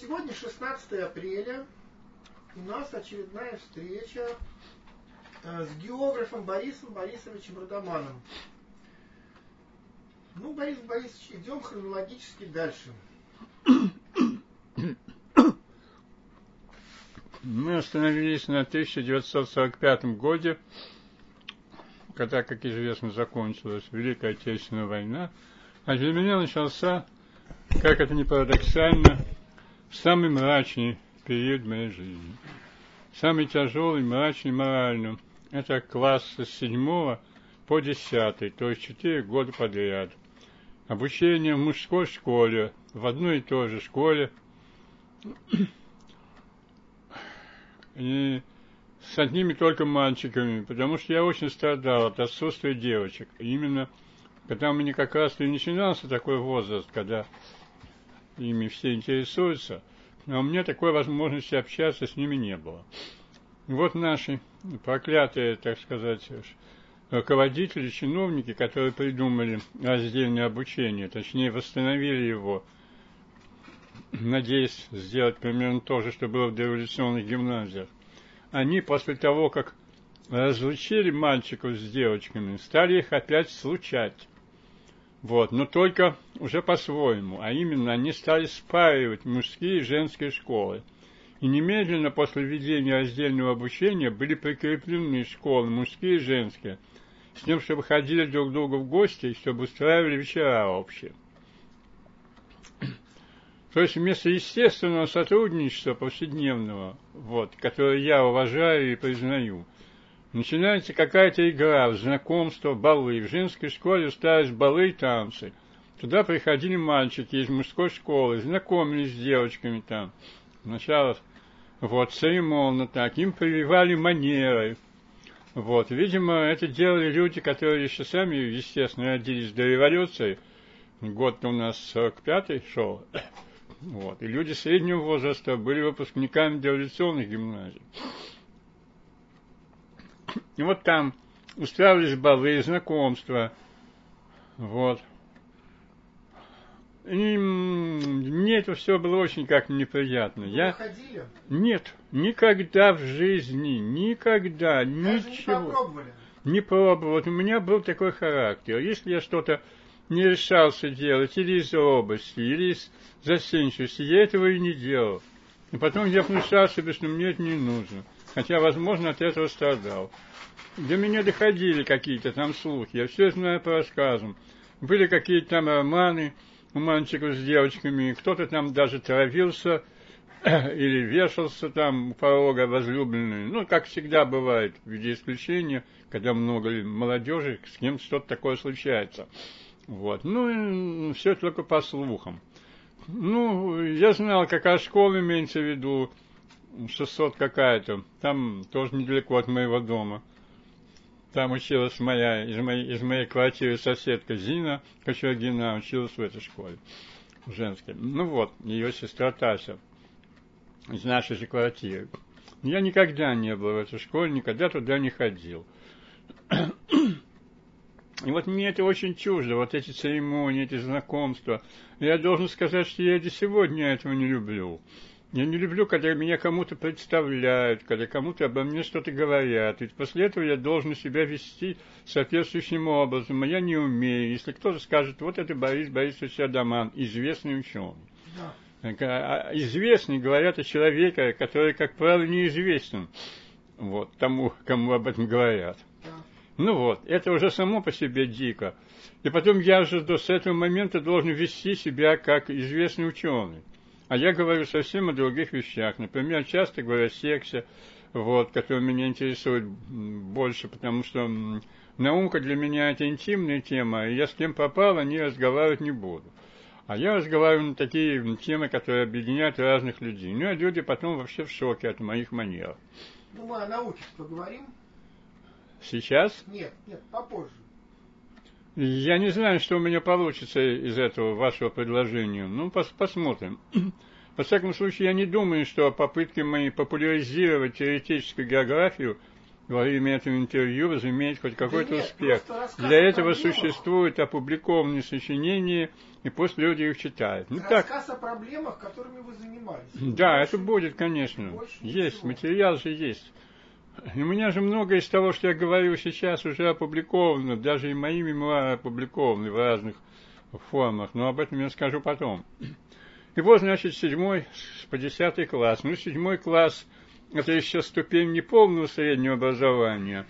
Сегодня 16 апреля. У нас очередная встреча э, с географом Борисом Борисовичем Родоманом. Ну, Борис Борисович, идем хронологически дальше. Мы остановились на 1945 году, когда, как известно, закончилась Великая Отечественная война, а для меня начался, как это ни парадоксально, самый мрачный период моей жизни. Самый тяжелый, мрачный морально. Это класс с седьмого по десятый, то есть четыре года подряд. Обучение в мужской школе, в одной и той же школе. И с одними только мальчиками, потому что я очень страдал от отсутствия девочек. И именно когда у меня как раз и начинался такой возраст, когда ими все интересуются, а у меня такой возможности общаться с ними не было. Вот наши проклятые, так сказать, руководители, чиновники, которые придумали раздельное обучение, точнее восстановили его, надеясь сделать примерно то же, что было в дореволюционных гимназиях, они после того, как разлучили мальчиков с девочками, стали их опять случать. Вот, но только уже по-своему, а именно они стали спаивать мужские и женские школы. И немедленно после введения раздельного обучения были прикреплены школы мужские и женские, с тем, чтобы ходили друг к другу в гости и чтобы устраивали вечера общие. То есть вместо естественного сотрудничества повседневного, вот, которое я уважаю и признаю – Начинается какая-то игра в знакомство, балы. В женской школе устраивались балы и танцы. Туда приходили мальчики из мужской школы, знакомились с девочками там. Сначала вот, церемонно так, им прививали манеры. Вот, видимо, это делали люди, которые еще сами, естественно, родились до революции. Год у нас 45-й шел. Вот, и люди среднего возраста были выпускниками дореволюционных гимназий. И вот там устраивались балы, знакомства. Вот. И мне это все было очень как неприятно. Вы Я ходили? нет, никогда в жизни, никогда, Даже ничего. не попробовали. Не пробовал. Вот у меня был такой характер. Если я что-то не решался делать или из робости, или из застенчивости, я этого и не делал. И потом я внушал себе, что мне это не нужно хотя, возможно, от этого страдал. До меня доходили какие-то там слухи, я все знаю по рассказам. Были какие-то там романы у мальчиков с девочками, кто-то там даже травился или вешался там у порога возлюбленной. Ну, как всегда бывает, в виде исключения, когда много молодежи, с кем что-то такое случается. Вот. Ну, все только по слухам. Ну, я знал, какая школа имеется в виду, 600 какая-то, там тоже недалеко от моего дома. Там училась моя, из моей, из моей квартиры соседка Зина Кочергина, училась в этой школе, женской. Ну вот, ее сестра Тася, из нашей же квартиры. Я никогда не был в этой школе, никогда туда не ходил. И вот мне это очень чуждо, вот эти церемонии, эти знакомства. Я должен сказать, что я до сегодня этого не люблю. Я не люблю, когда меня кому-то представляют, когда кому-то обо мне что-то говорят. Ведь после этого я должен себя вести соответствующим образом, а я не умею. Если кто-то скажет, вот это Борис Борисович Адаман, известный ученый. Да. А, известный говорят о человеке, который, как правило, неизвестен вот, тому, кому об этом говорят. Да. Ну вот, это уже само по себе дико. И потом я же до с этого момента должен вести себя как известный ученый. А я говорю совсем о других вещах. Например, часто говорю о сексе, вот, который меня интересует больше, потому что наука для меня это интимная тема, и я с кем попал, о ней разговаривать не буду. А я разговариваю на такие темы, которые объединяют разных людей. Ну, а люди потом вообще в шоке от моих манер. Ну, мы о науке поговорим. Сейчас? Нет, нет, попозже. Я не знаю, что у меня получится из этого вашего предложения. Ну, пос посмотрим. Во всяком случае, я не думаю, что попытки мои популяризировать теоретическую географию во время этого интервью возымеет хоть какой-то нет, успех. Для этого существуют опубликованные сочинения, и после люди их читают. Ну так, Рассказ о проблемах, которыми вы занимались. да, Больше- это будет, конечно. Есть, ничего. материал же есть. У меня же многое из того, что я говорю сейчас, уже опубликовано, даже и мои мемуары опубликованы в разных формах, но об этом я скажу потом. И вот, значит, седьмой по десятый класс. Ну, седьмой класс – это еще ступень не полного среднего образования,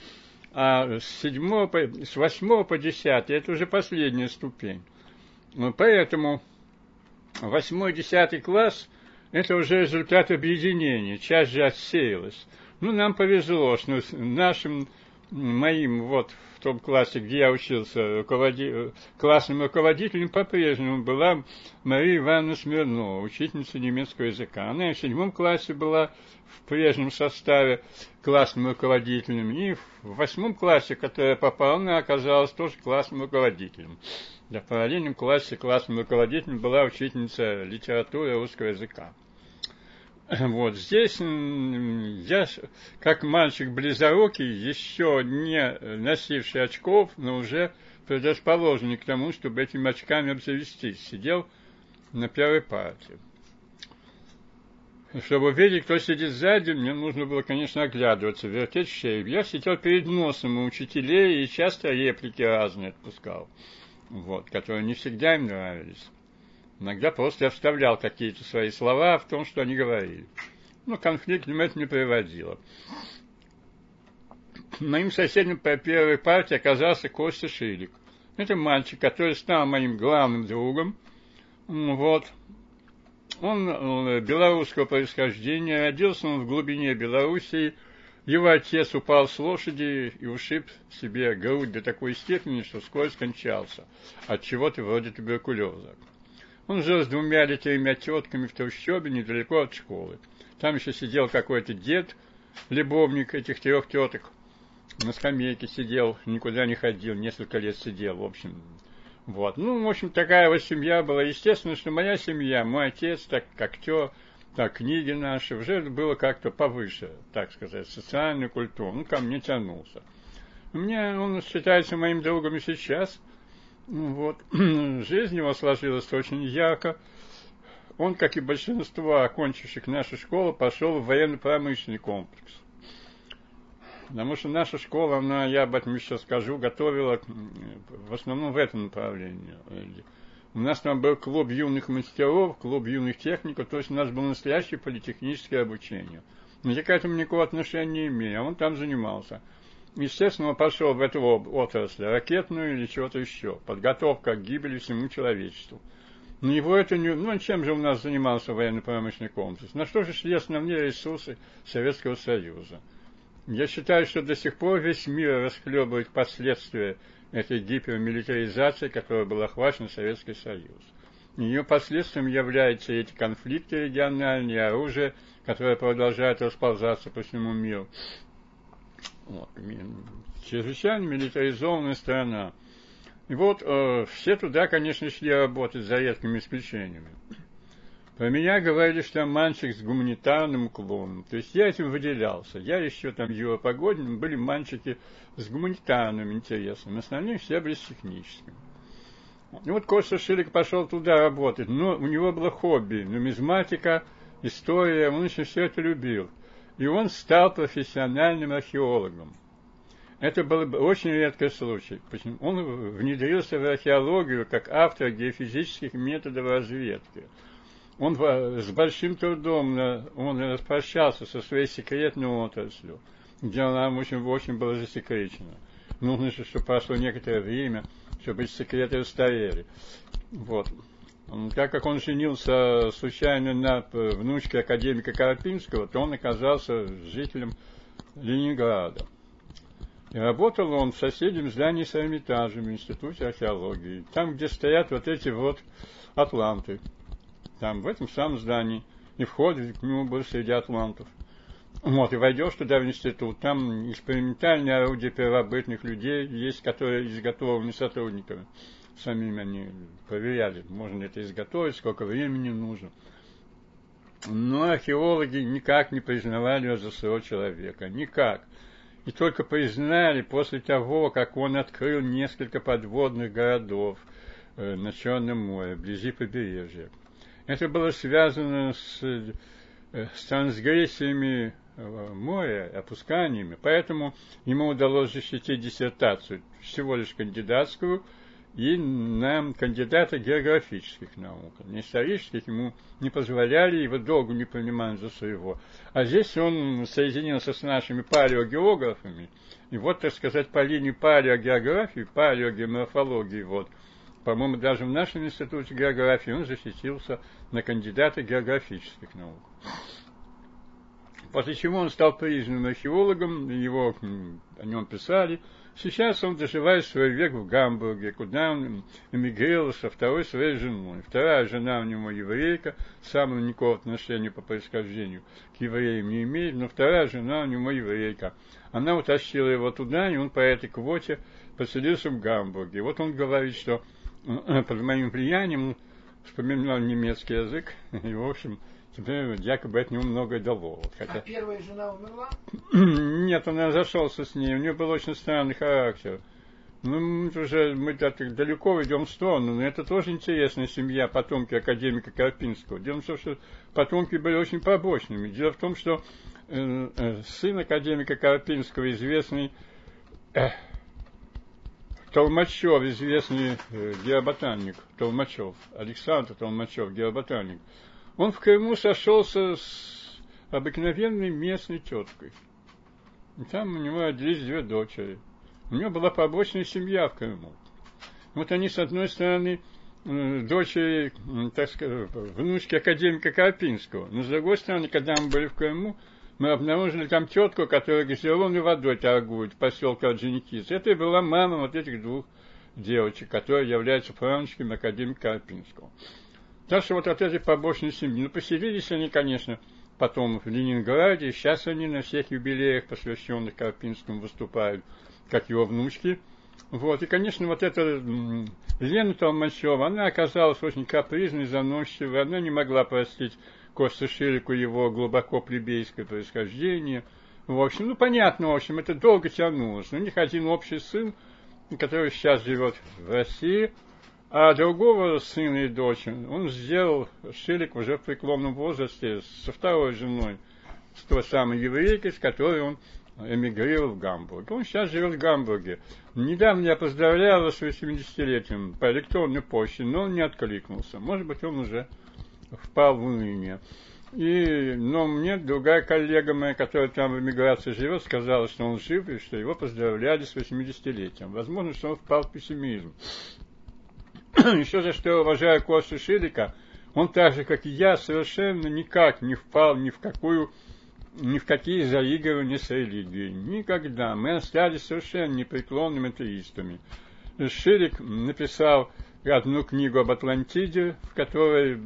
а с седьмого по, с восьмого по десятый – это уже последняя ступень. Ну, Поэтому восьмой, десятый класс – это уже результат объединения, часть же отсеялась. Ну, нам повезло, что нашим, моим, вот, в том классе, где я учился, руководи- классным руководителем по-прежнему была Мария Ивановна Смирнова, учительница немецкого языка. Она и в седьмом классе была в прежнем составе классным руководителем, и в восьмом классе, который я попал, она оказалась тоже классным руководителем. Да, в параллельном классе классным руководителем была учительница литературы русского языка. Вот здесь я, как мальчик близорукий, еще не носивший очков, но уже предрасположенный к тому, чтобы этими очками обзавестись, сидел на первой партии. Чтобы увидеть, кто сидит сзади, мне нужно было, конечно, оглядываться, вертеть шею. Я сидел перед носом у учителей и часто реплики разные отпускал, вот, которые не всегда им нравились. Иногда просто я вставлял какие-то свои слова в том, что они говорили. Но конфликтом это не приводило. Моим соседом по первой партии оказался Костя Шилик. Это мальчик, который стал моим главным другом. Вот. Он э, белорусского происхождения, родился он в глубине Белоруссии. Его отец упал с лошади и ушиб себе грудь до такой степени, что вскоре скончался от чего-то вроде туберкулеза. Он жил с двумя тремя тетками в трущобе недалеко от школы. Там еще сидел какой-то дед, любовник этих трех теток. На скамейке сидел, никуда не ходил, несколько лет сидел, в общем. Вот. Ну, в общем, такая вот семья была. Естественно, что моя семья, мой отец, так актер, так книги наши, уже было как-то повыше, так сказать, социальную культуру. Ну, ко мне тянулся. У меня он считается моим другом и сейчас. Ну, Вот. Жизнь его сложилась очень ярко. Он, как и большинство окончивших нашу школу, пошел в военно-промышленный комплекс. Потому что наша школа, она, я об этом еще скажу, готовила в основном в этом направлении. У нас там был клуб юных мастеров, клуб юных техников, то есть у нас было настоящее политехническое обучение. Но я к этому никакого отношения не имею, а он там занимался. Естественно, он пошел в эту отрасль, ракетную или чего-то еще. Подготовка к гибели всему человечеству. Но его это не... Ну, чем же у нас занимался военно-промышленный комплекс? На что же шли основные ресурсы Советского Союза? Я считаю, что до сих пор весь мир расхлебывает последствия этой гипермилитаризации, которой был охвачен Советский Союз. Ее последствием являются эти конфликты региональные, оружие, которое продолжает расползаться по всему миру. Вот. Чрезвычайно милитаризованная страна. И вот э, все туда, конечно, шли работать за редкими исключениями. Про меня говорили, что я мальчик с гуманитарным уклоном. То есть я этим выделялся. Я еще там Юра Погодин, были мальчики с гуманитарным интересом. Остальные все были с техническим. И вот Костя Шилик пошел туда работать. Но у него было хобби. Нумизматика, история. Он еще все это любил. И он стал профессиональным археологом. Это был бы очень редкий случай. Он внедрился в археологию как автор геофизических методов разведки. Он с большим трудом э, он распрощался со своей секретной отраслью, где она очень, очень была засекречена. Нужно, же, чтобы прошло некоторое время, чтобы эти секреты устарели. Вот. Так как он женился случайно на э, внучке академика Карпинского, то он оказался жителем Ленинграда. И работал он в соседнем здании с Эрмитажем, в Институте археологии. Там, где стоят вот эти вот атланты. Там, в этом самом здании. И вход к нему был среди атлантов. Вот, и войдешь туда в институт, там экспериментальные орудия первобытных людей есть, которые изготовлены сотрудниками. Самими они проверяли, можно ли это изготовить, сколько времени нужно. Но археологи никак не признавали его за своего человека. Никак. и только признали после того, как он открыл несколько подводных городов э, на Черном море, вблизи побережья. Это было связано с, э, с трансгрессиями э, моря, опусканиями, поэтому ему удалось защитить диссертацию, всего лишь кандидатскую, и на кандидата географических наук. Не исторических ему не позволяли, его долго не принимали за своего. А здесь он соединился с нашими палеогеографами, и вот, так сказать, по линии палеогеографии, палеогеморфологии, вот, по-моему, даже в нашем институте географии он защитился на кандидата географических наук. После чего он стал признанным археологом, его о нем писали – Сейчас он доживает свой век в Гамбурге, куда он эмигрировал со второй своей женой. Вторая жена у него еврейка, сам он никакого отношения по происхождению к евреям не имеет, но вторая жена у него еврейка. Она утащила его туда, и он по этой квоте поселился в Гамбурге. Вот он говорит, что э, под моим влиянием вспоминал немецкий язык, и, в общем, Теперь якобы от него многое дало. Вот, хотя... А первая жена умерла? Нет, он разошелся с ней. У нее был очень странный характер. Ну, мы уже мы далеко идем в сторону, но это тоже интересная семья, потомки академика Карпинского. Дело в том, что потомки были очень побочными. Дело в том, что э, э, сын академика Карпинского, известный э, Толмачев, известный э, геоботаник, Толмачев, Александр Толмачев, геоботаник, он в Крыму сошелся с обыкновенной местной теткой. И там у него родились две дочери. У него была побочная семья в Крыму. Вот они, с одной стороны, э, дочери, так сказать, внучки академика Карпинского. Но с другой стороны, когда мы были в Крыму, мы обнаружили там тетку, которая газированной водой торгует в поселке Орджоникидзе. Это и была мама вот этих двух девочек, которые являются правнучками академика Карпинского. Что вот от этой побочной семьи. Ну, поселились они, конечно, потом в Ленинграде. Сейчас они на всех юбилеях, посвященных Карпинскому, выступают, как его внучки. Вот, и, конечно, вот эта Лена Толмачева, она оказалась очень капризной, заносчивой, она не могла простить Костю Ширику его глубоко плебейское происхождение. В общем, ну, понятно, в общем, это долго тянулось. У них один общий сын, который сейчас живет в России – а другого сына и дочь он сделал Шилик уже в преклонном возрасте со второй женой, с той самой еврейкой, с которой он эмигрировал в Гамбург. Он сейчас живет в Гамбурге. Недавно я поздравлял его с 80-летием по электронной почте, но он не откликнулся. Может быть, он уже впал в уныние. И, но мне другая коллега моя, которая там в эмиграции живет, сказала, что он жив и что его поздравляли с 80-летием. Возможно, что он впал в пессимизм. еще за что я уважаю Костю Шилика, он так же, как и я, совершенно никак не впал ни в какую ни в какие заигрывания с религией. Никогда. Мы остались совершенно непреклонными атеистами. Ширик написал одну книгу об Атлантиде, в которой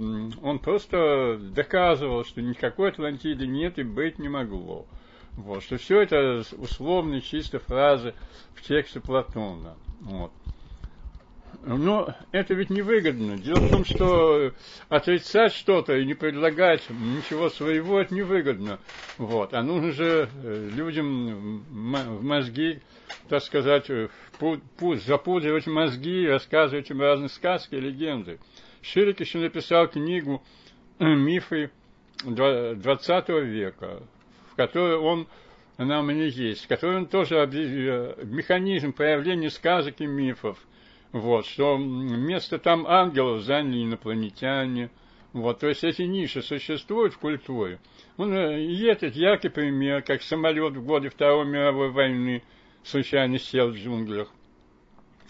он просто доказывал, что никакой Атлантиды нет и быть не могло. Вот, что все это условные чисто фразы в тексте Платона. Вот. Но это ведь невыгодно. Дело в том, что отрицать что-то и не предлагать ничего своего, это невыгодно. Вот. А нужно же э, людям в мозги, так сказать, запудривать мозги, рассказывать им разные сказки и легенды. Ширик еще написал книгу «Мифы 20 века», в которой он она у меня есть, в которой он тоже э, механизм появления сказок и мифов – вот, что место там ангелов заняли инопланетяне. Вот, то есть эти ниши существуют в культуре. Он, э, и этот яркий пример, как самолет в годы Второй мировой войны случайно сел в джунглях.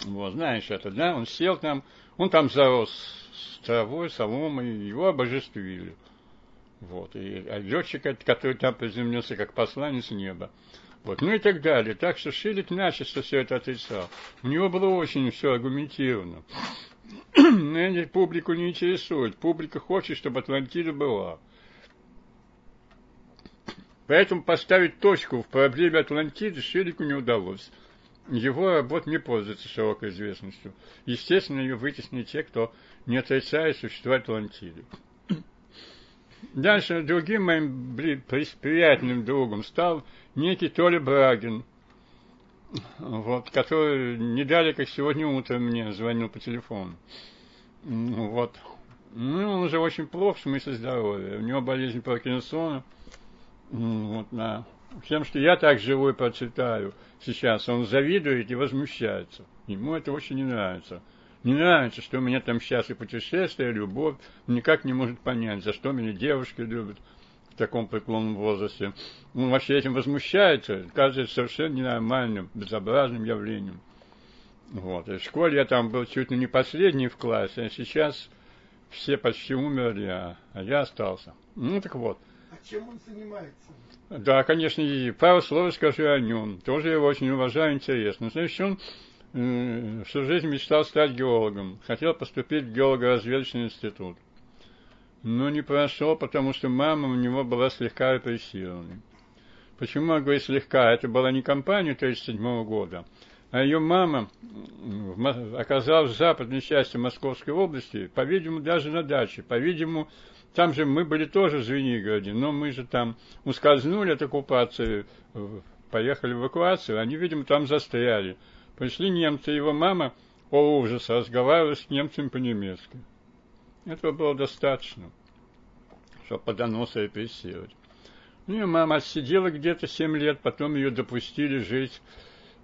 Вот, знаешь это, да? Он сел там, он там зарос с травой, соломой, его обожествили. Вот, и а летчик, который там приземлился как посланец неба. Вот, ну и так далее. Так что Шилик начисто все это отрицал. У него было очень все аргументировано. Но публику не интересует. Публика хочет, чтобы Атлантида была. Поэтому поставить точку в проблеме Атлантиды Шилику не удалось. Его работа не пользуется широкой известностью. Естественно, ее вытеснили те, кто не отрицает существование Атлантиды. Дальше другим моим приятным другом стал некий Толя Брагин. вот, который не дали, как сегодня утром мне звонил по телефону. Вот. Ну, он уже очень плох в смысле здоровья. У него болезнь Паркинсона. Вот, на Тем, что я так живу и процветаю сейчас, он завидует и возмущается. Ему это очень не нравится. Не нравится, что у меня там сейчас и путешествие, и любовь. Никак не может понять, за что меня девушки любят в таком преклонном возрасте. Он вообще этим возмущается, кажется совершенно ненормальным, безобразным явлением. Вот. И в школе я там был чуть ли не последний в классе, а сейчас все почти умерли, а, а я остался. Ну так вот. А чем он занимается? Да, конечно, и пару слов скажу о нем. Тоже его очень уважаю, интересно. Значит, он всю жизнь мечтал стать геологом. Хотел поступить в геолого-разведочный институт. Но не прошел, потому что мама у него была слегка репрессированной. Почему я говорю слегка? Это была не компания 1937 года, а ее мама оказалась в западной части Московской области, по-видимому, даже на даче. По-видимому, там же мы были тоже в Звенигороде, но мы же там ускользнули от оккупации, поехали в эвакуацию, они, видимо, там застряли. Пришли немцы, его мама, о ужас, разговаривала с немцами по-немецки. Этого было достаточно, чтобы по доносу репрессировать. Ну, и мама отсидела где-то семь лет, потом ее допустили жить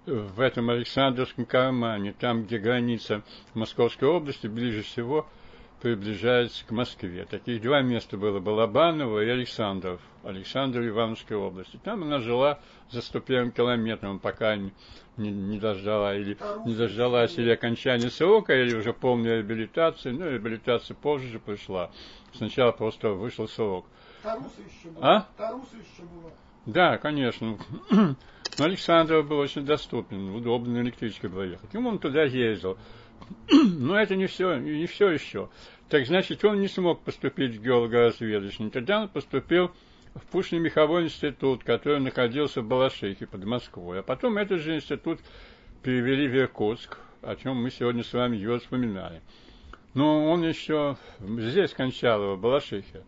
в этом Александровском кармане, там, где граница Московской области ближе всего приближается к Москве. Таких два места было, Балабаново и Александров, Александр Ивановской области. Там она жила за 101 километром, пока не, не, не дождала или не дождалась или окончания срока, или уже полной реабилитации. Ну, реабилитация позже же пришла. Сначала просто вышел срок. Таруса еще была. А? Таруса еще была. Да, конечно. Но Александров был очень доступен, удобно на электричке проехать. И он туда ездил. Но это не все, не все еще. Так значит, он не смог поступить в геологоразведочный. Тогда он поступил в Пушный меховой институт, который находился в Балашихе под Москвой. А потом этот же институт перевели в Иркутск, о чем мы сегодня с вами его вспоминали. Но он еще здесь кончал его, в Балашихе.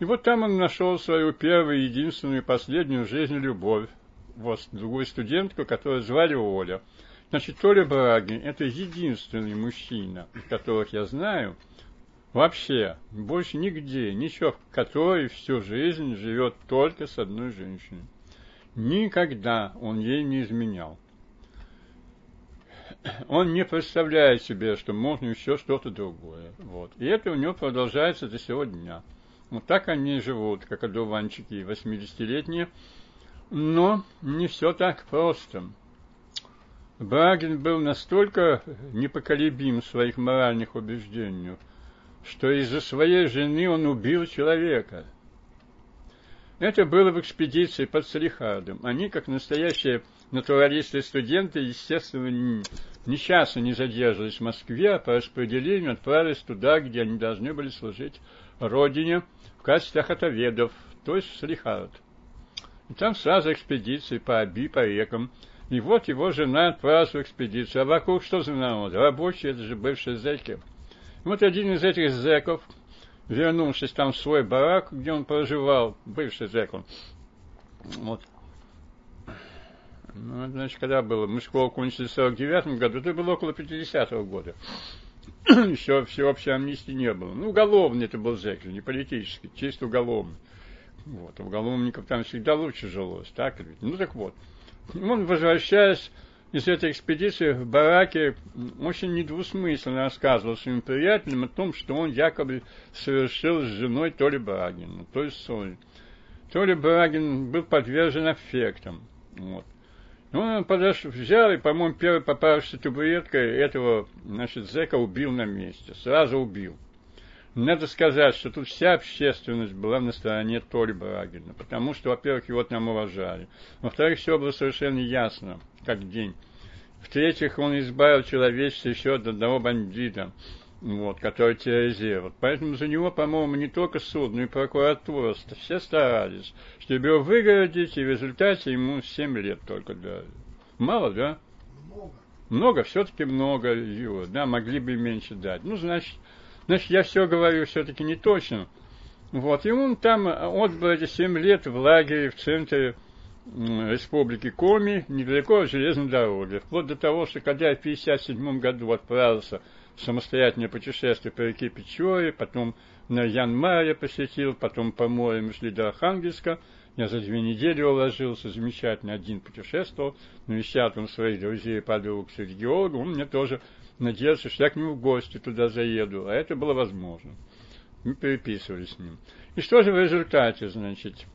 И вот там он нашел свою первую, единственную и последнюю в жизни любовь. Вот другую студентку, которую звали Оля. Значит, Оля Брагин – это единственный мужчина, которых я знаю, вообще, больше нигде, ничего, который всю жизнь живет только с одной женщиной. Никогда он ей не изменял. Он не представляет себе, что можно еще что-то другое. Вот. И это у него продолжается до сегодня. Вот так они живут, как одуванчики 80-летние. Но не все так просто. Брагин был настолько непоколебим в своих моральных убеждениях, что из-за своей жены он убил человека. Это было в экспедиции под Салихардом. Они, как настоящие натуралисты-студенты, естественно, ни, часа не задерживались в Москве, а по распределению отправились туда, где они должны были служить Родине в качестве охотоведов, то есть в Салихард. И там сразу экспедиции по Аби, по рекам. И вот его жена отправилась в экспедицию. А вокруг что за народ? Рабочие, это же бывшие зэки. Вот один из этих зэков, вернувшись там в свой барак, где он проживал, бывший зэк он, вот, ну, значит, когда было, мы школу кончили в 49 году, это было около 50-го года. Еще всеобщей амнистии не было. Ну, уголовный это был зэк, не политический, чисто уголовный. Вот, уголовников там всегда лучше жилось, так ведь? Ну, так вот. Он, возвращаясь из этой экспедиции в бараке, очень недвусмысленно рассказывал своим приятелям о том, что он якобы совершил с женой Толи Брагина, то есть Соли. Толи Брагин был подвержен аффектам. Вот. Ну, он подошел, взял и, по-моему, первый попавшийся табуреткой этого, значит, зэка убил на месте. Сразу убил. Надо сказать, что тут вся общественность была на стороне Толи Брагина, потому что, во-первых, его там уважали. Во-вторых, все было совершенно ясно, как день. В-третьих, он избавил человечество еще от одного бандита, вот, который терроризировал. Поэтому за него, по-моему, не только суд, но и прокуратура, все старались, чтобы его выгородить, и в результате ему 7 лет только дали. Мало, да? Много. Много, все-таки много его, да, могли бы меньше дать. Ну, значит, значит, я все говорю все-таки не точно. Вот, и он там отбыл эти 7 лет в лагере в центре республики Коми, недалеко от железной дороги. Вплоть до того, что когда я в 1957 году отправился в самостоятельное путешествие по реке Печоре, потом на Янмаре посетил, потом по морю шли до Архангельска, я за две недели уложился, замечательно один путешествовал, навещал там своих друзей и подруг среди геологов, он мне тоже надеялся, что я к нему в гости туда заеду, а это было возможно. Мы переписывались с ним. И что же в результате, значит,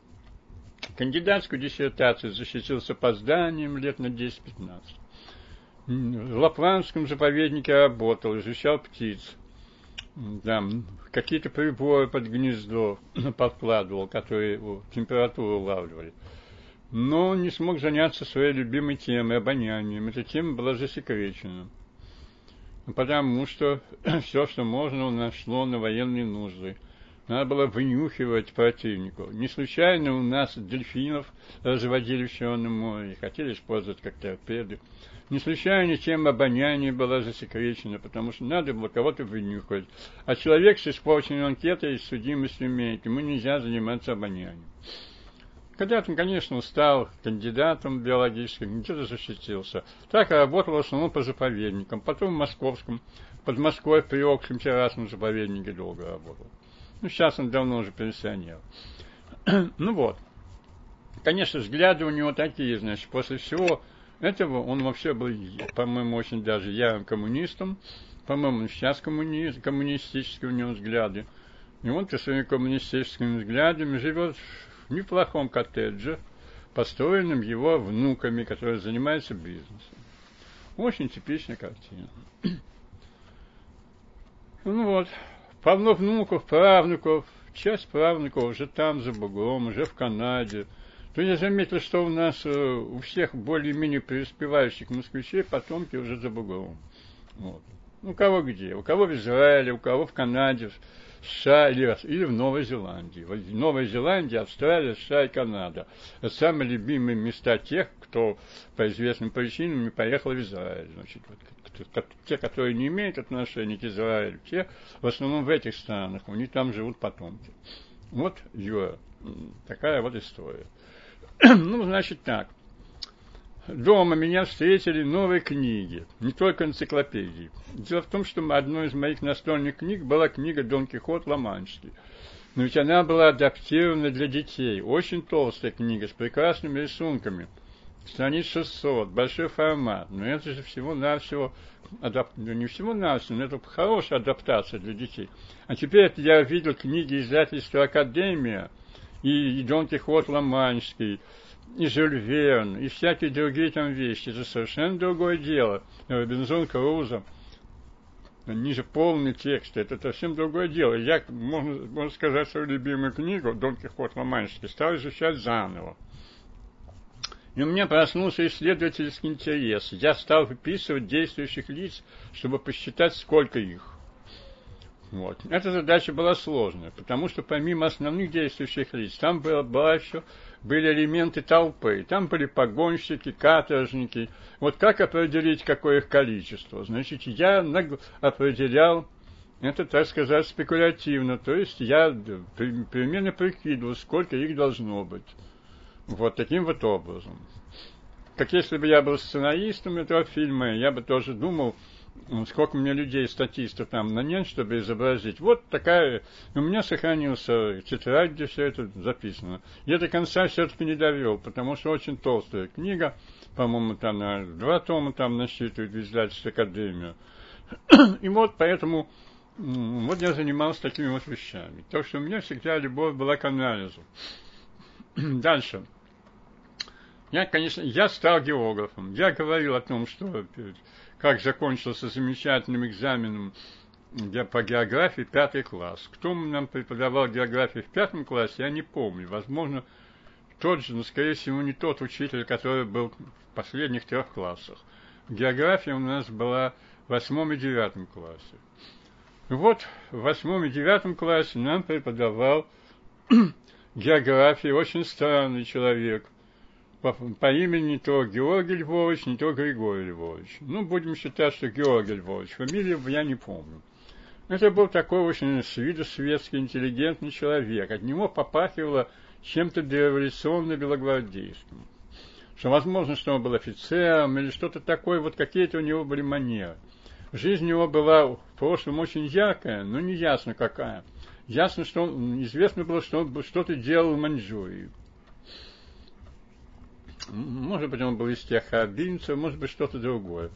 кандидатскую диссертацию защитил с опозданием лет на 10-15. В Лапландском заповеднике работал, изучал птиц. Да, какие-то приборы под гнездо подкладывал, которые температуру улавливали. Но не смог заняться своей любимой темой, обонянием. Эта тема была засекречена. Потому что все, что можно, у нас шло на военные нужды – надо было вынюхивать противнику. Не случайно у нас дельфинов разводили в Черном море, хотели использовать как торпеды. Не случайно тема обоняния была засекречена, потому что надо было кого-то вынюхать. А человек с испорченной анкетой и судимостью имеет, ему нельзя заниматься обонянием. Когда-то, конечно, стал кандидатом биологическим, где-то защитился. Так работал в основном по заповедникам. Потом в московском, под Москвой при общем террасном заповеднике долго работал. Ну, сейчас он давно уже пенсионер. ну вот. Конечно, взгляды у него такие, значит, после всего этого он вообще был, по-моему, очень даже ярым коммунистом. По-моему, сейчас коммунист, коммунистические у него взгляды. И он со своими коммунистическими взглядами живет неплохом коттедже, построенном его внуками, которые занимаются бизнесом. Очень типичная картина. ну вот, Полно внуков, правнуков, часть правнуков уже там, за бугром, уже в Канаде. То я заметил, что у нас э, у всех более-менее преуспевающих москвичей потомки уже за бугром. Вот. У кого где? У кого в Израиле, у кого в Канаде, США или, или в Новой Зеландии. В Новой Зеландии, Австралия, США и Канада. Это самые любимые места тех, кто по известным причинам не поехал в Израиль. Значит, вот, те, которые не имеют отношения к Израилю, те в основном в этих странах, у них там живут потомки. Вот, Юра, такая вот история. ну, значит так. Дома меня встретили новые книги, не только энциклопедии. Дело в том, что одной из моих настольных книг была книга «Дон Кихот Ломанский». Но ведь она была адаптирована для детей. Очень толстая книга с прекрасными рисунками – страниц 600, большой формат. Но это же всего-навсего, адап... ну, не всего-навсего, но это хорошая адаптация для детей. А теперь я видел книги издательства Академия, и, и Дон Кихот Ломанский, и Жюль Верн, и всякие другие там вещи. Это совершенно другое дело. Робинзон Крузо. Они же полный текст, это совсем другое дело. Я, можно, можно сказать, свою любимую книгу «Дон Кихот Ломанский» стал изучать заново. И у меня проснулся исследовательский интерес. Я стал выписывать действующих лиц, чтобы посчитать, сколько их. Вот. Эта задача была сложная, потому что помимо основных действующих лиц, там было, было еще, были элементы толпы, там были погонщики, каторжники. Вот как определить, какое их количество? Значит, я определял это, так сказать, спекулятивно, то есть я примерно прикидывал, сколько их должно быть. Вот таким вот образом. Как если бы я был сценаристом этого фильма, я бы тоже думал, сколько мне людей, статистов там нанять, чтобы изобразить. Вот такая... У меня сохранился тетрадь, где все это записано. Я до конца все-таки не довел, потому что очень толстая книга. По-моему, там на два тома там насчитывает в издательстве Академию. И вот поэтому вот я занимался такими вот вещами. То, что у меня всегда любовь была к анализу. Дальше. Я, конечно, я стал географом. Я говорил о том, что как закончился замечательным экзаменом по географии пятый класс. Кто нам преподавал географию в пятом классе, я не помню. Возможно, тот же, но, скорее всего, не тот учитель, который был в последних трех классах. География у нас была в восьмом и девятом классе. Вот в восьмом и девятом классе нам преподавал географию очень странный человек – по, по имени то Георгий Львович, не то Григорий Львович. Ну, будем считать, что Георгий Львович. Фамилию я не помню. Это был такой очень с виду светский, интеллигентный человек. От него попахивало чем-то дореволюционно-белогвардейским. что возможно, что он был офицером или что-то такое, вот какие-то у него были манеры. Жизнь у него была в прошлом очень яркая, но не ясно какая. Ясно, что он, известно было, что он что-то делал в Маньчжурии. Может быть, он был из тех харбинцев, может быть, что-то другое.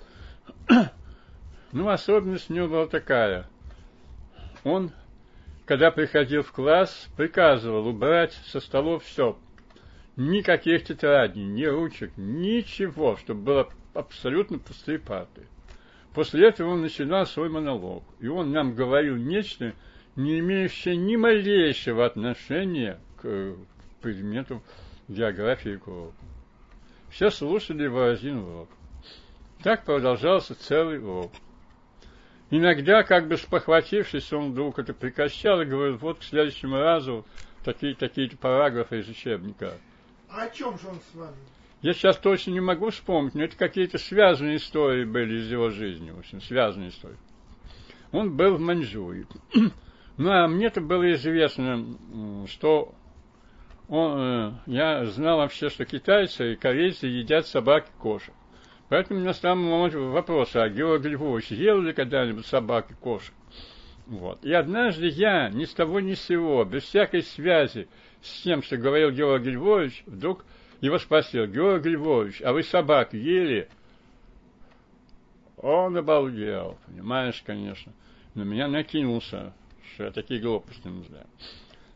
Ну, особенность у него была такая. Он, когда приходил в класс, приказывал убрать со столов все. Никаких тетрадей, ни ручек, ничего, чтобы было абсолютно пустые парты. После этого он начинал свой монолог, и он нам говорил нечто, не имеющее ни малейшего отношения к предмету географии и к. Все слушали один урок. Так продолжался целый урок. Иногда, как бы спохватившись, он вдруг это прекращал и говорил, вот к следующему разу такие-то такие параграфы из учебника. А о чем же он с вами? Я сейчас точно не могу вспомнить, но это какие-то связанные истории были из его жизни, в общем, связанные истории. Он был в Маньчжурии. Ну, а мне-то было известно, что он, э, я знал вообще, что китайцы и корейцы едят собак и кошек. Поэтому у меня стал вопрос, а Георгий Львович ел ли когда-нибудь собак и кошек? Вот. И однажды я, ни с того ни с сего, без всякой связи с тем, что говорил Георгий Львович, вдруг его спросил, Георгий Львович, а вы собак ели? Он обалдел, понимаешь, конечно. На меня накинулся, что я такие глупости не знаю.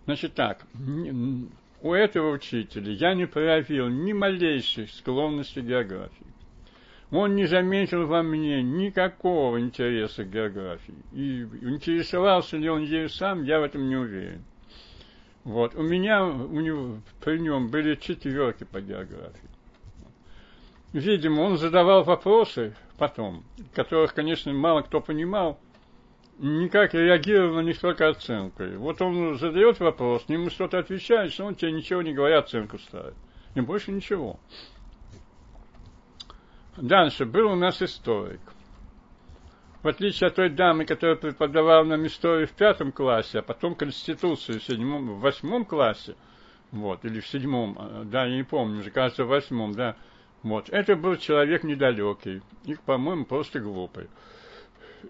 Значит так, у этого учителя я не проявил ни малейшей склонности к географии. Он не заметил во мне никакого интереса к географии. И интересовался ли он ею сам, я в этом не уверен. Вот. У меня, у него, при нем были четверки по географии. Видимо, он задавал вопросы потом, которых, конечно, мало кто понимал, никак реагировал на них только оценкой. Вот он задает вопрос, ему что-то отвечаешь, он тебе ничего не говоря, оценку ставит. И больше ничего. Дальше был у нас историк – в отличие от той дамы, которая преподавала нам историю в пятом классе, а потом Конституцию в, седьмом, в восьмом классе, вот, или в седьмом, а, да, я не помню, уже кажется, в восьмом, да, вот, это был человек недалекий, и, по-моему, просто глупый.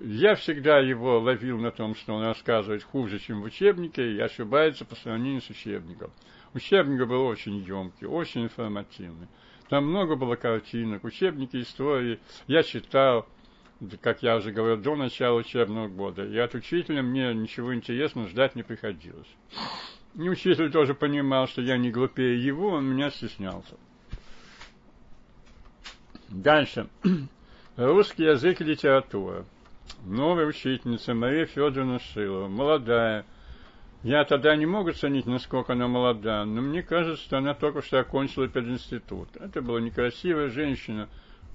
Я всегда его ловил на том, что он рассказывает хуже, чем в учебнике, и ошибается по сравнению с учебником. Учебник был очень емкий, очень информативный. Там много было картинок, учебники истории я читал, как я уже говорил, до начала учебного года. И от учителя мне ничего интересного ждать не приходилось. И учитель тоже понимал, что я не глупее его, он меня стеснялся. Дальше. Русский язык и литература. Новая учительница Мария Федоровна Шилова, молодая. Я тогда не могу оценить, насколько она молода, но мне кажется, что она только что окончила пединститут. Это была некрасивая женщина,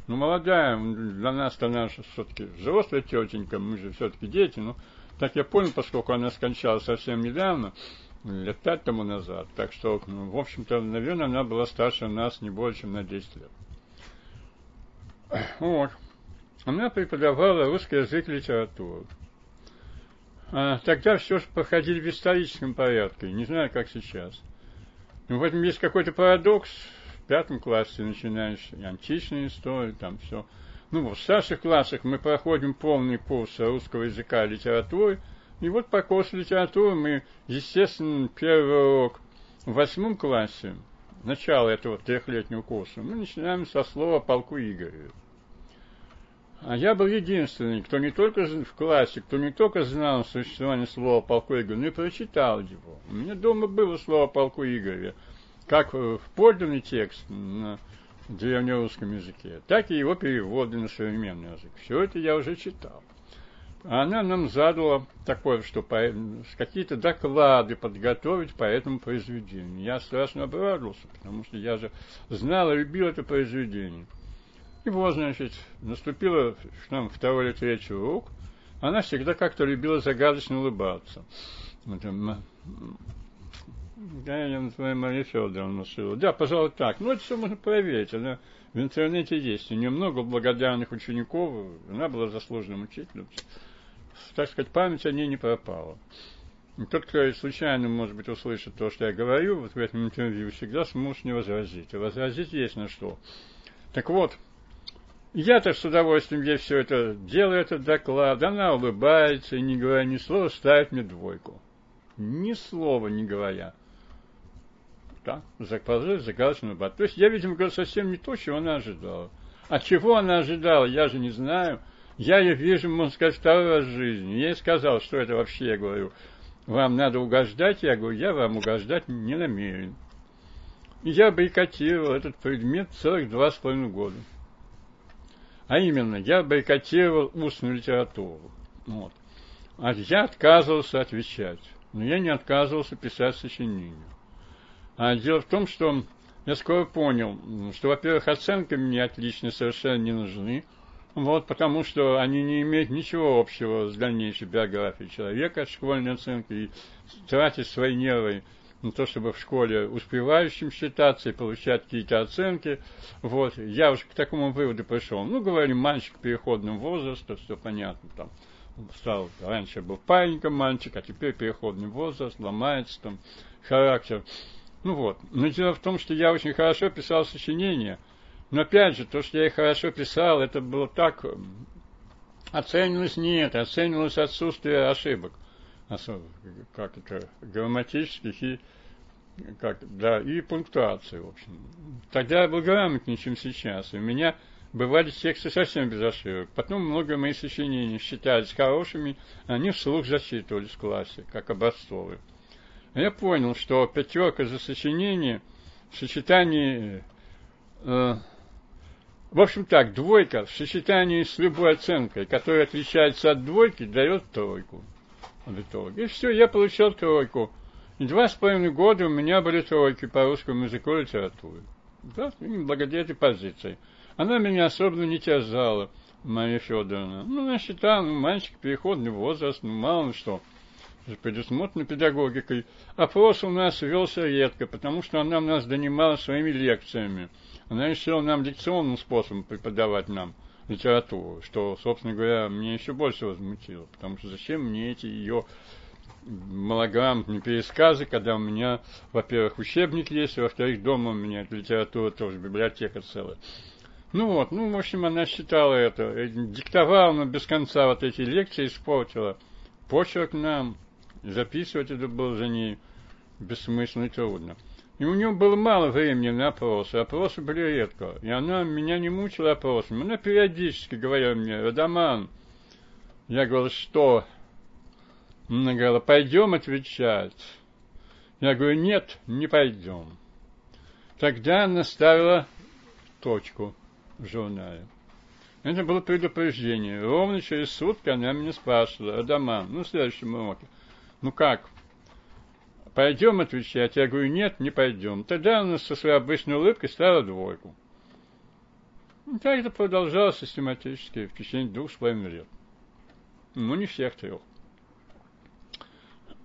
ну, молодая, для нас-то наша все-таки взрослая тетенька, мы же все-таки дети, ну, так я понял, поскольку она скончалась совсем недавно, лет пять тому назад, так что, ну, в общем-то, наверное, она была старше нас не больше, чем на 10 лет. Вот. Она преподавала русский язык и литературу. А тогда все же проходили в историческом порядке, не знаю, как сейчас. Но в этом есть какой-то парадокс, в пятом классе начинаешь античную историю, там все. Ну, в старших классах мы проходим полный курс русского языка и литературы, и вот по курсу литературы мы, естественно, первый урок в восьмом классе, начало этого трехлетнего курса, мы начинаем со слова полку Игоря. А я был единственный, кто не только в классе, кто не только знал существование слова полку Игоря, но и прочитал его. У меня дома было слово полку Игоря как в подлинный текст на древнерусском языке, так и его переводы на современный язык. Все это я уже читал. Она нам задала такое, что какие-то доклады подготовить по этому произведению. Я страшно обрадовался, потому что я же знал и любил это произведение. И вот, значит, наступило к нам второй или третий урок. Она всегда как-то любила загадочно улыбаться. Да, я называю Мария Федоровна Шилова. Да, пожалуй, так. Ну, это все можно проверить. Она в интернете есть. У нее много благодарных учеников. Она была заслуженным учителем. Так сказать, память о ней не пропала. тот, кто случайно, может быть, услышит то, что я говорю, вот в этом интервью, всегда сможет мне возразить. И возразить есть на что. Так вот, я-то с удовольствием ей все это делаю, этот доклад. Она улыбается и, не говоря ни слова, ставит мне двойку. Ни слова не говоря. Да, положили загадочную бат. То есть я, видимо, говорю совсем не то, чего она ожидала. А чего она ожидала, я же не знаю. Я ее вижу, можно сказать, второй раз в жизни. Я ей сказал, что это вообще, я говорю, вам надо угождать, я говорю, я вам угождать не намерен. И я бойкотировал этот предмет целых два с половиной года. А именно, я бойкотировал устную литературу. Вот. А я отказывался отвечать. Но я не отказывался писать сочинения. А дело в том, что я скоро понял, что, во-первых, оценки мне отличные совершенно не нужны. Вот, потому что они не имеют ничего общего с дальнейшей биографией человека, школьной оценки, и тратить свои нервы на то, чтобы в школе успевающим считаться и получать какие-то оценки. Вот, я уж к такому выводу пришел. Ну, говорим, мальчик переходного возраста, все понятно, там, стал, раньше был пареньком мальчик, а теперь переходный возраст, ломается там характер. Ну вот, но дело в том, что я очень хорошо писал сочинения – но опять же, то, что я их хорошо писал, это было так... Оценивалось не это, оценивалось отсутствие ошибок. Как это, грамматических и как, да, и пунктуации, в общем. Тогда я был грамотнее, чем сейчас. У меня бывали тексты совсем без ошибок. Потом много моих сочинений считались хорошими, они вслух зачитывались в классе, как образцовые. Я понял, что пятерка за сочинение в сочетании э, в общем так, двойка в сочетании с любой оценкой, которая отличается от двойки, дает тройку итоге. И все, я получил тройку. И два с половиной года у меня были тройки по русскому языку и литературе. Да, благодаря этой позиции. Она меня особенно не терзала, Мария Федоровна. Ну, я считаю, ну, мальчик, переходный возраст, ну, мало ли что предусмотрено педагогикой. Опрос у нас велся редко, потому что она нас донимала своими лекциями. Она решила нам лекционным способом преподавать нам литературу, что, собственно говоря, мне еще больше возмутило, потому что зачем мне эти ее малограмотные пересказы, когда у меня, во-первых, учебник есть, во-вторых, дома у меня литература тоже, библиотека целая. Ну вот, ну, в общем, она считала это, э, диктовала но без конца вот эти лекции, испортила почерк нам, записывать это было за ней бессмысленно и трудно. И у нее было мало времени на опросы, опросы были редко. И она меня не мучила опросами. Она периодически говорила мне, Радаман, я говорю, что? Она говорила, пойдем отвечать. Я говорю, нет, не пойдем. Тогда она ставила точку в журнале. Это было предупреждение. Ровно через сутки она меня спрашивала, Адаман, ну, в следующем уроке, ну как, Пойдем отвечать. Я говорю, нет, не пойдем. Тогда она со своей обычной улыбкой ставила двойку. И так это продолжалось систематически в течение двух с половиной лет. Ну, не всех трех.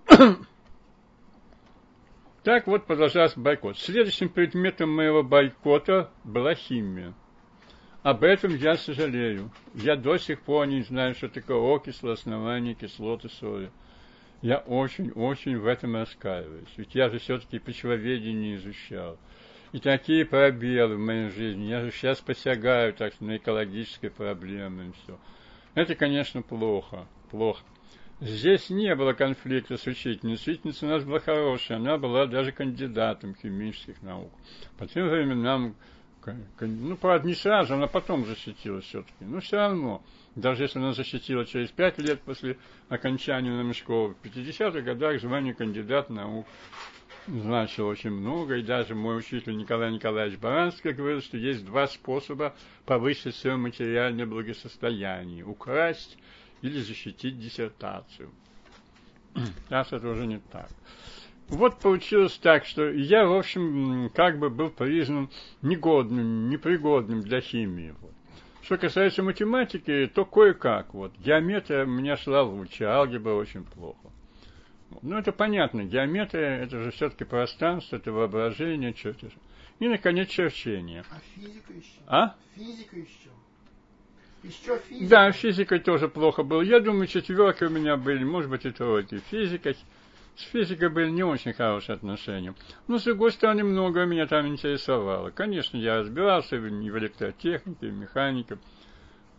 Так вот продолжался бойкот. Следующим предметом моего бойкота была химия. Об этом я сожалею. Я до сих пор не знаю, что такое окисло, основание кислоты соли. Я очень-очень в этом раскаиваюсь. Ведь я же все-таки почвоведение изучал. И такие пробелы в моей жизни. Я же сейчас посягаю так на экологические проблемы и все. Это, конечно, плохо. Плохо. Здесь не было конфликта с учительницей. Учительница у нас была хорошая. Она была даже кандидатом химических наук. По тем временам, ну, правда, не сразу, она потом защитилась все-таки. Но все равно даже если она защитила через пять лет после окончания нами школы, в 50-х годах звание кандидат наук значило очень много, и даже мой учитель Николай Николаевич Баранский говорил, что есть два способа повысить свое материальное благосостояние – украсть или защитить диссертацию. Сейчас это уже не так. Вот получилось так, что я, в общем, как бы был признан негодным, непригодным для химии. Вот. Что касается математики, то кое-как. Вот. Геометрия у меня шла лучше, алгебра очень плохо. Ну, это понятно. Геометрия – это же все-таки пространство, это воображение, чертеж. И, наконец, черчение. А физика еще? А? Физика еще. Еще физика. Да, физикой тоже плохо было. Я думаю, четверки у меня были, может быть, и тройки. Физика, С физикой были не очень хорошие отношения. Но, с другой стороны, многое меня там интересовало. Конечно, я разбирался в электротехнике, в механике.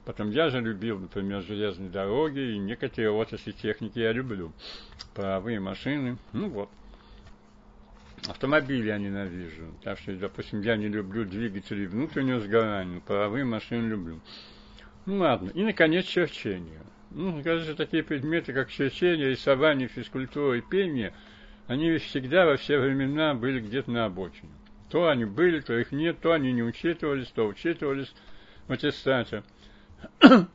Потом я же любил, например, железные дороги и некоторые отрасли техники я люблю. Паровые машины, ну вот. Автомобили я ненавижу. Так что, допустим, я не люблю двигатели внутреннего сгорания, но паровые машины люблю. Ну ладно. И, наконец, черчение. Ну, кажется, такие предметы, как черчение, рисование, физкультура и пение, они всегда во все времена были где-то на обочине. То они были, то их нет, то они не учитывались, то учитывались в аттестате. И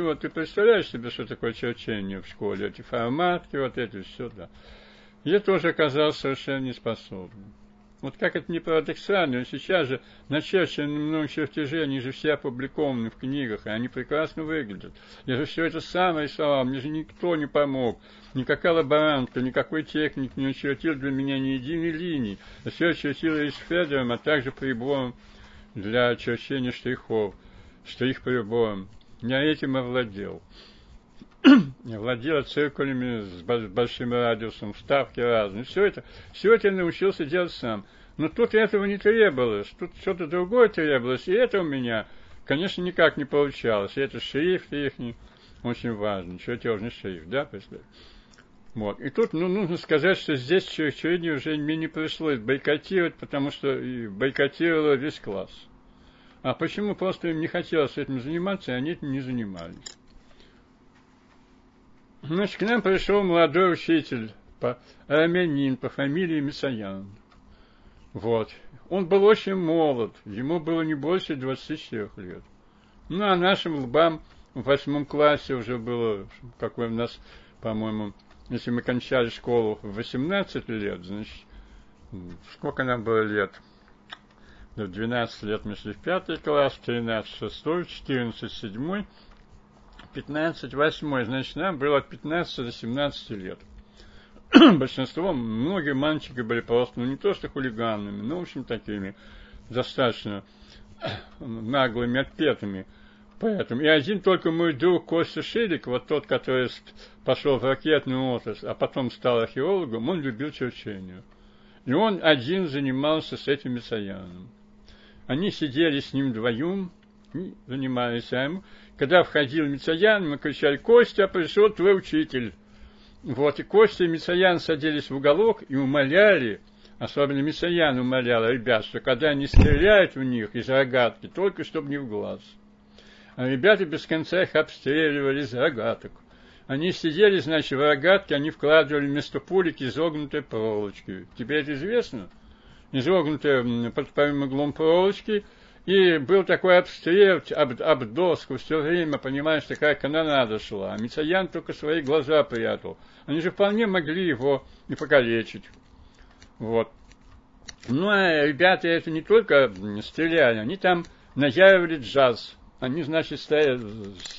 вот ты представляешь себе, что такое черчение в школе, эти форматки, вот эти все, да. Я тоже оказался совершенно неспособным. Вот как это не парадоксально, сейчас же начерченные мной чертежи, они же все опубликованы в книгах, и они прекрасно выглядят. Я же все это сам рисовал, мне же никто не помог. Никакая лаборантка, никакой техник не учертил для меня ни единой линии. Я все чертил из Федером, а также прибором для черчения штрихов, штрих-прибором. Я этим овладел. Я владел циркулями с большим радиусом, вставки разные. Все это, все это я научился делать сам. Но тут этого не требовалось, тут что-то другое требовалось, и это у меня, конечно, никак не получалось. И это шрифт их очень важный, чертежный шрифт, да, представляете? Вот. И тут ну, нужно сказать, что здесь черчение уже мне не пришлось бойкотировать, потому что бойкотировало весь класс. А почему просто им не хотелось этим заниматься, и они этим не занимались? Значит, к нам пришел молодой учитель, по, армянин по фамилии Мисаян. Вот. Он был очень молод, ему было не больше 24 лет. Ну, а нашим лбам в восьмом классе уже было, как у нас, по-моему, если мы кончали школу в 18 лет, значит, сколько нам было лет? В 12 лет мы шли в пятый класс, 13 шестой, 14 седьмой, 15 восьмой, значит, нам было от 15 до 17 лет. Большинство, многие мальчики были просто, ну не то что хулиганами, но, в общем, такими достаточно наглыми, отпетыми. Поэтому. И один только мой друг Костя Шилик, вот тот, который пошел в ракетную отрасль, а потом стал археологом, он любил черчение. И он один занимался с этим Исаяном. Они сидели с ним вдвоем, занимались им. Когда входил Мицаян, мы кричали, Костя, пришел твой учитель. Вот, и Костя и Мицаян садились в уголок и умоляли, особенно Мицаян умолял ребят, что когда они стреляют в них из рогатки, только чтобы не в глаз. А ребята без конца их обстреливали из рогаток. Они сидели, значит, в рогатке, они вкладывали вместо пулик изогнутые проволочки. Тебе это известно? Изогнутые под прямым углом проволочки. И был такой обстрел об, об доску все время, понимаешь, такая канонада шла. А Мицаян только свои глаза прятал. Они же вполне могли его и покалечить. Вот. Ну, а ребята это не только стреляли, они там наяривали джаз. Они, значит, стоят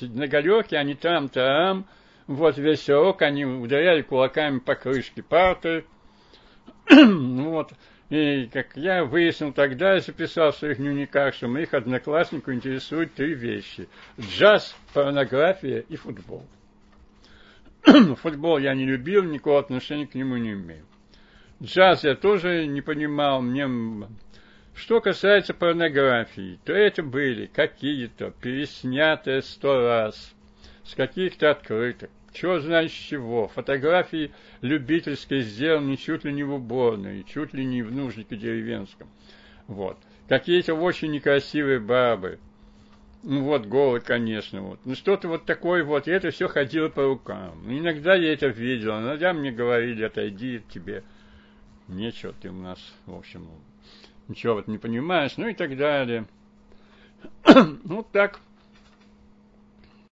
на галерке, они там, там, вот весь урок они ударяли кулаками по крышке парты. вот. И как я выяснил тогда, я записал в своих дневниках, что моих одноклассников интересуют три вещи. Джаз, порнография и футбол. футбол я не любил, никакого отношения к нему не имею. Джаз я тоже не понимал, мне что касается порнографии, то это были какие-то переснятые сто раз с каких-то открыток. Чего знать чего. Фотографии любительские сделаны чуть ли не в уборной, чуть ли не в нужнике деревенском. Вот. Какие-то очень некрасивые бабы. Ну вот, голый, конечно, вот. Ну что-то вот такое вот, и это все ходило по рукам. Иногда я это видел, иногда мне говорили, отойди тебе. Нечего ты у нас, в общем, ничего вот не понимаешь, ну и так далее. вот так.